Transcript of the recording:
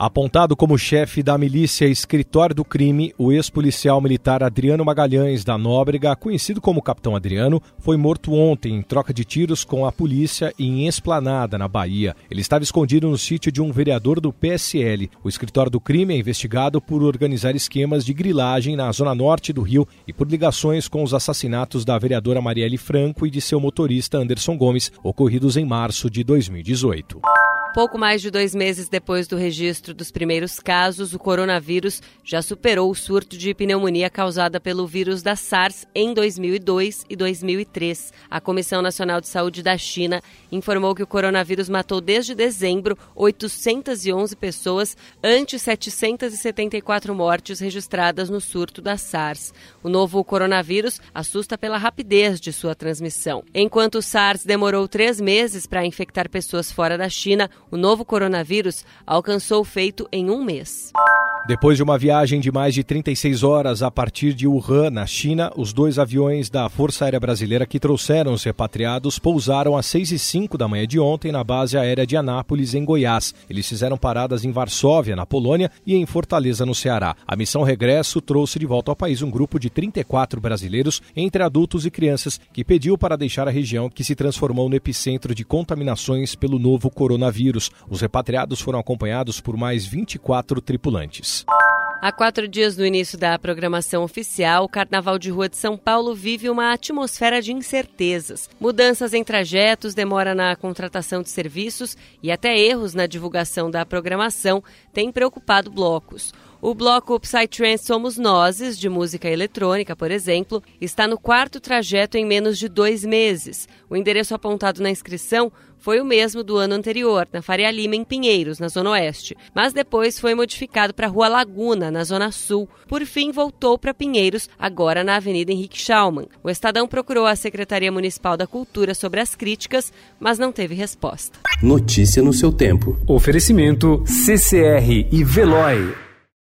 Apontado como chefe da milícia Escritório do Crime, o ex-policial militar Adriano Magalhães da Nóbrega, conhecido como Capitão Adriano, foi morto ontem em troca de tiros com a polícia em Esplanada, na Bahia. Ele estava escondido no sítio de um vereador do PSL. O Escritório do Crime é investigado por organizar esquemas de grilagem na zona norte do Rio e por ligações com os assassinatos da vereadora Marielle Franco e de seu motorista Anderson Gomes, ocorridos em março de 2018. Pouco mais de dois meses depois do registro dos primeiros casos, o coronavírus já superou o surto de pneumonia causada pelo vírus da SARS em 2002 e 2003. A Comissão Nacional de Saúde da China informou que o coronavírus matou desde dezembro 811 pessoas, ante 774 mortes registradas no surto da SARS. O novo coronavírus assusta pela rapidez de sua transmissão. Enquanto o SARS demorou três meses para infectar pessoas fora da China, o novo coronavírus alcançou o feito em um mês. Depois de uma viagem de mais de 36 horas a partir de Wuhan, na China, os dois aviões da Força Aérea Brasileira que trouxeram os repatriados pousaram às 6 e 5 da manhã de ontem na base aérea de Anápolis, em Goiás. Eles fizeram paradas em Varsóvia, na Polônia, e em Fortaleza, no Ceará. A missão Regresso trouxe de volta ao país um grupo de 34 brasileiros, entre adultos e crianças, que pediu para deixar a região que se transformou no epicentro de contaminações pelo novo coronavírus. Os repatriados foram acompanhados por mais 24 tripulantes. Há quatro dias do início da programação oficial, o Carnaval de Rua de São Paulo vive uma atmosfera de incertezas. Mudanças em trajetos, demora na contratação de serviços e até erros na divulgação da programação têm preocupado blocos. O bloco Psytrance Somos Nozes, de música eletrônica, por exemplo, está no quarto trajeto em menos de dois meses. O endereço apontado na inscrição foi o mesmo do ano anterior, na Faria Lima, em Pinheiros, na Zona Oeste. Mas depois foi modificado para Rua Laguna, na Zona Sul. Por fim, voltou para Pinheiros, agora na Avenida Henrique Schaumann. O Estadão procurou a Secretaria Municipal da Cultura sobre as críticas, mas não teve resposta. Notícia no seu tempo. Oferecimento CCR e Veloy.